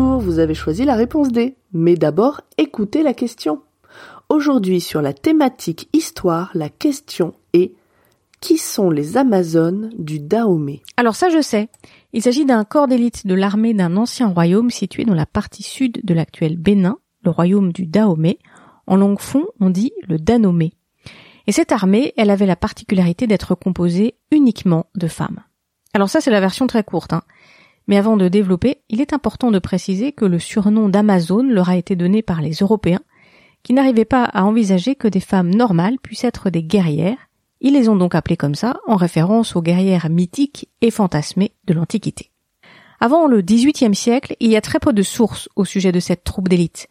Vous avez choisi la réponse D. Mais d'abord, écoutez la question. Aujourd'hui, sur la thématique histoire, la question est Qui sont les Amazones du Dahomey? Alors ça je sais. Il s'agit d'un corps d'élite de l'armée d'un ancien royaume situé dans la partie sud de l'actuel Bénin, le royaume du Dahomey. En langue fond, on dit le Danomé. Et cette armée, elle avait la particularité d'être composée uniquement de femmes. Alors ça c'est la version très courte, hein. Mais avant de développer, il est important de préciser que le surnom d'Amazone leur a été donné par les Européens, qui n'arrivaient pas à envisager que des femmes normales puissent être des guerrières. Ils les ont donc appelées comme ça, en référence aux guerrières mythiques et fantasmées de l'Antiquité. Avant le XVIIIe siècle, il y a très peu de sources au sujet de cette troupe d'élite.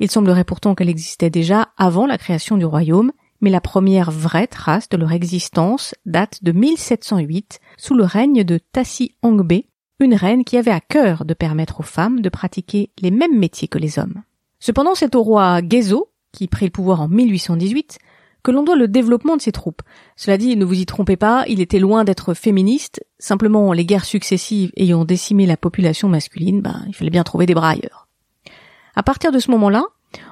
Il semblerait pourtant qu'elle existait déjà avant la création du royaume, mais la première vraie trace de leur existence date de 1708, sous le règne de Tassi Angbe, une reine qui avait à cœur de permettre aux femmes de pratiquer les mêmes métiers que les hommes. Cependant, c'est au roi Gezo, qui prit le pouvoir en 1818, que l'on doit le développement de ses troupes. Cela dit, ne vous y trompez pas, il était loin d'être féministe, simplement les guerres successives ayant décimé la population masculine, ben, il fallait bien trouver des bras ailleurs. À partir de ce moment-là,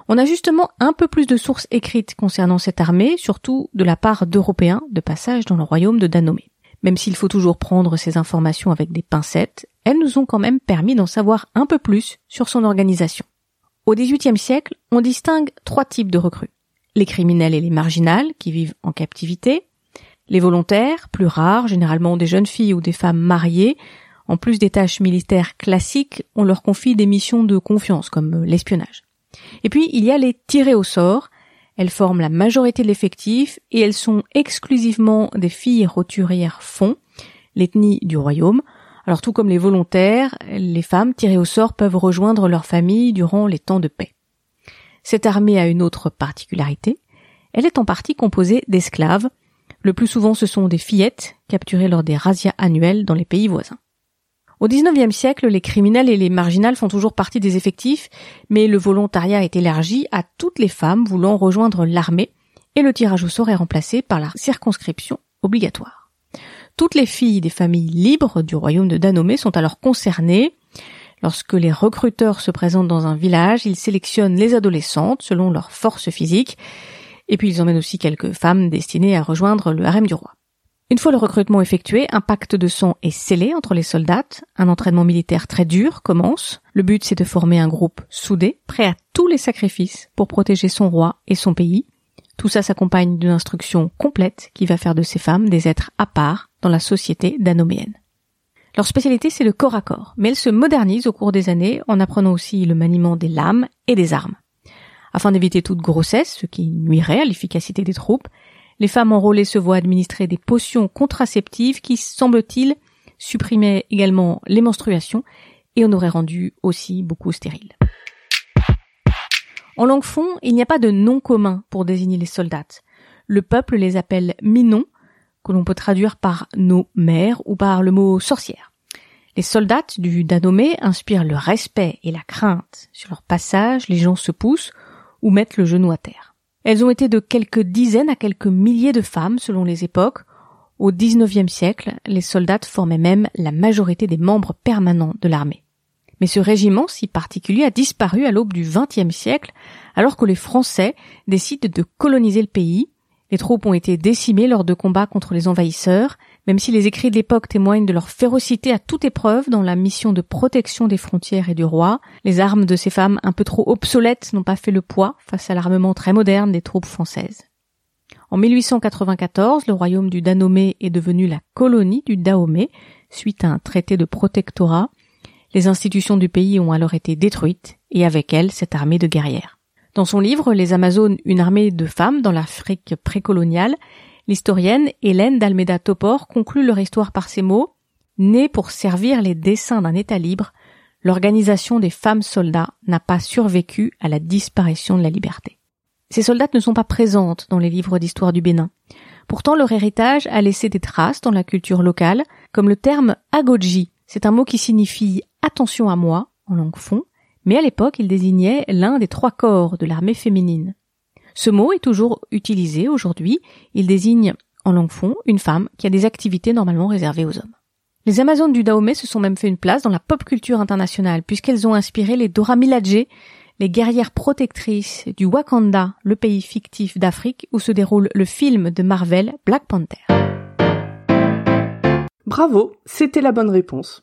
on a justement un peu plus de sources écrites concernant cette armée, surtout de la part d'Européens de passage dans le royaume de Danomé. Même s'il faut toujours prendre ces informations avec des pincettes, elles nous ont quand même permis d'en savoir un peu plus sur son organisation. Au XVIIIe siècle, on distingue trois types de recrues. Les criminels et les marginales, qui vivent en captivité, les volontaires, plus rares, généralement des jeunes filles ou des femmes mariées, en plus des tâches militaires classiques, on leur confie des missions de confiance, comme l'espionnage. Et puis, il y a les tirés au sort, elles forment la majorité de l'effectif et elles sont exclusivement des filles roturières fond, l'ethnie du royaume. Alors tout comme les volontaires, les femmes tirées au sort peuvent rejoindre leur famille durant les temps de paix. Cette armée a une autre particularité. Elle est en partie composée d'esclaves. Le plus souvent ce sont des fillettes capturées lors des razzias annuelles dans les pays voisins. Au XIXe siècle, les criminels et les marginales font toujours partie des effectifs, mais le volontariat est élargi à toutes les femmes voulant rejoindre l'armée, et le tirage au sort est remplacé par la circonscription obligatoire. Toutes les filles des familles libres du royaume de Danomé sont alors concernées. Lorsque les recruteurs se présentent dans un village, ils sélectionnent les adolescentes selon leur force physique, et puis ils emmènent aussi quelques femmes destinées à rejoindre le harem du roi. Une fois le recrutement effectué, un pacte de sang est scellé entre les soldats, un entraînement militaire très dur commence. Le but c'est de former un groupe soudé, prêt à tous les sacrifices pour protéger son roi et son pays. Tout ça s'accompagne d'une instruction complète qui va faire de ces femmes des êtres à part dans la société danoméenne. Leur spécialité c'est le corps à corps, mais elles se modernisent au cours des années en apprenant aussi le maniement des lames et des armes. Afin d'éviter toute grossesse, ce qui nuirait à l'efficacité des troupes, les femmes enrôlées se voient administrer des potions contraceptives qui, semble-t-il, supprimaient également les menstruations et en auraient rendu aussi beaucoup stériles. En langue fond, il n'y a pas de nom commun pour désigner les soldats. Le peuple les appelle minons, que l'on peut traduire par nos mères ou par le mot sorcière. Les soldats du Danomé inspirent le respect et la crainte. Sur leur passage, les gens se poussent ou mettent le genou à terre. Elles ont été de quelques dizaines à quelques milliers de femmes selon les époques. Au XIXe siècle, les soldats formaient même la majorité des membres permanents de l'armée. Mais ce régiment si particulier a disparu à l'aube du XXe siècle, alors que les Français décident de coloniser le pays. Les troupes ont été décimées lors de combats contre les envahisseurs, même si les écrits de l'époque témoignent de leur férocité à toute épreuve dans la mission de protection des frontières et du roi, les armes de ces femmes un peu trop obsolètes n'ont pas fait le poids face à l'armement très moderne des troupes françaises. En 1894, le royaume du Danomé est devenu la colonie du Dahomey, suite à un traité de protectorat. Les institutions du pays ont alors été détruites, et avec elles cette armée de guerrières. Dans son livre Les Amazones, une armée de femmes dans l'Afrique précoloniale, l'historienne Hélène d'Almeida Topor conclut leur histoire par ces mots Née pour servir les desseins d'un État libre, l'organisation des femmes soldats n'a pas survécu à la disparition de la liberté. Ces soldates ne sont pas présentes dans les livres d'histoire du Bénin. Pourtant, leur héritage a laissé des traces dans la culture locale, comme le terme agoji. C'est un mot qui signifie attention à moi, en langue fond, mais à l'époque il désignait l'un des trois corps de l'armée féminine. Ce mot est toujours utilisé aujourd'hui, il désigne en langue fond une femme qui a des activités normalement réservées aux hommes. Les Amazones du Dahomey se sont même fait une place dans la pop culture internationale puisqu'elles ont inspiré les Dora Milaje, les guerrières protectrices du Wakanda, le pays fictif d'Afrique où se déroule le film de Marvel Black Panther. Bravo, c'était la bonne réponse.